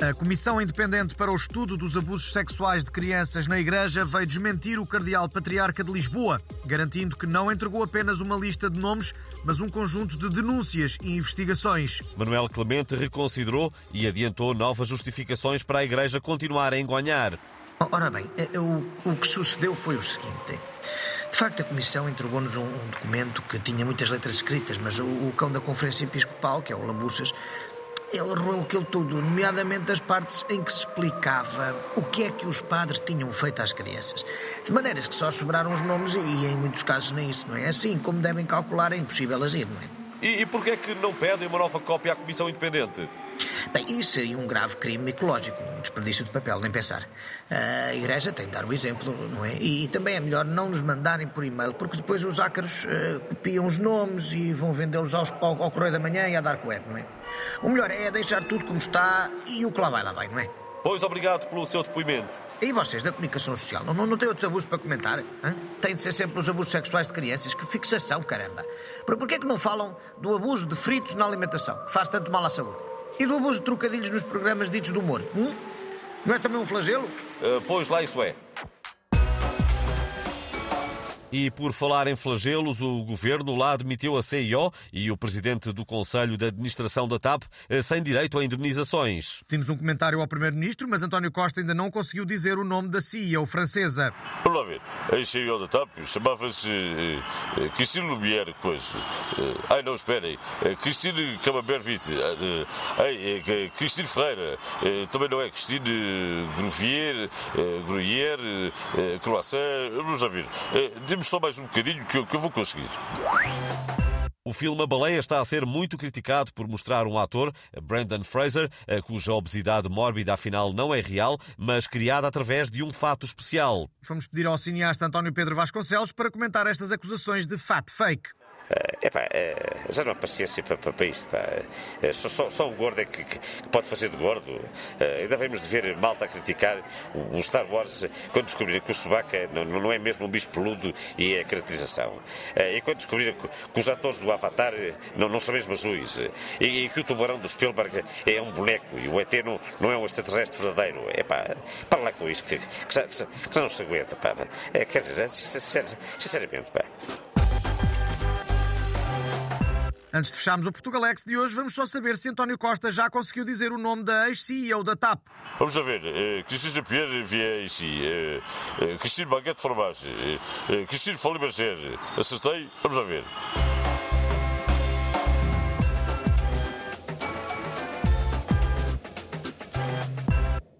A Comissão Independente para o Estudo dos Abusos Sexuais de Crianças na Igreja veio desmentir o Cardeal Patriarca de Lisboa, garantindo que não entregou apenas uma lista de nomes, mas um conjunto de denúncias e investigações. Manuel Clemente reconsiderou e adiantou novas justificações para a Igreja continuar a engonhar. Ora bem, eh, o, o que sucedeu foi o seguinte. De facto, a Comissão entregou-nos um, um, documento que tinha muitas letras escritas, mas o, o cão da Conferência Episcopal, que é o Lambuças, ele roeu aquilo tudo, nomeadamente as partes em que se explicava o que é que os padres tinham feito às crianças. De maneiras que só sobraram os nomes e, em muitos casos, nem isso, não é? Assim, como devem calcular, é impossível agir, não é? E, e porquê é que não pedem uma nova cópia à Comissão Independente? Bem, isso seria um grave crime ecológico, um desperdício de papel, nem pensar. A Igreja tem de dar o exemplo, não é? E, e também é melhor não nos mandarem por e-mail, porque depois os ácaros uh, copiam os nomes e vão vendê-los ao, ao, ao Correio da Manhã e à Dark Web, não é? O melhor é deixar tudo como está e o que lá vai, lá vai, não é? Pois, obrigado pelo seu depoimento. E vocês, da comunicação social, não, não, têm outros abusos para comentar? Hein? Tem de ser sempre os abusos sexuais de crianças. Que fixação, caramba! Por, porquê é que não falam do abuso de fritos na alimentação, que faz tanto mal à saúde? E do abuso de trocadilhos nos programas ditos de humor? Hum? Não é também um flagelo? Uh, pois, lá isso é. E por falar em flagelos, o governo lá admitiu a CIO e o presidente do Conselho de Administração da TAP eh, sem direito a indemnizações. Temos um comentário ao primeiro-ministro, mas António Costa ainda não conseguiu dizer o nome da CEO francesa. Vamos lá ver. A CEO da TAP chamava-se uh, Christine Lumière, coisa. Uh, ai, não, esperem. Uh, Christine Camembert-Vitte. Uh, Christine Ferreira. também não é Christine Gruyère, Gruyère, Croissant. Vamos lá ver Dê-me só mais um bocadinho que eu, que eu vou conseguir. O filme A Baleia está a ser muito criticado por mostrar um ator, Brandon Fraser, cuja obesidade mórbida afinal não é real, mas criada através de um fato especial. Vamos pedir ao cineasta António Pedro Vasconcelos para comentar estas acusações de fato fake. Uh, epá, uh, já não há paciência para, para, para isto. Pá. Só, só, só, um gordo é que, que, que, pode fazer de gordo. Uh, ainda vemos de ver malta a criticar o, o Star Wars quando descobriram que o Chewbacca não, não é mesmo um bicho peludo e é a caracterização. e quando descobriram que, que, os atores do Avatar não, não são mesmo azuis. E, e, que o tubarão do Spielberg é um boneco e o ET não, não é um extraterrestre verdadeiro. É pá, para lá com isso, que, que, já, que já não se aguenta. Pá. É, quer dizer, sinceramente, pá. Antes de fecharmos o Portugalex de hoje, vamos só saber se António Costa já conseguiu dizer o nome da ex-CEO da TAP. Vamos a ver. Uh, Cristina Pierre via ici. Uh, uh, Cristina Baguette Fromage. Uh, Cristina Folie Berger. Acertei? Vamos a ver.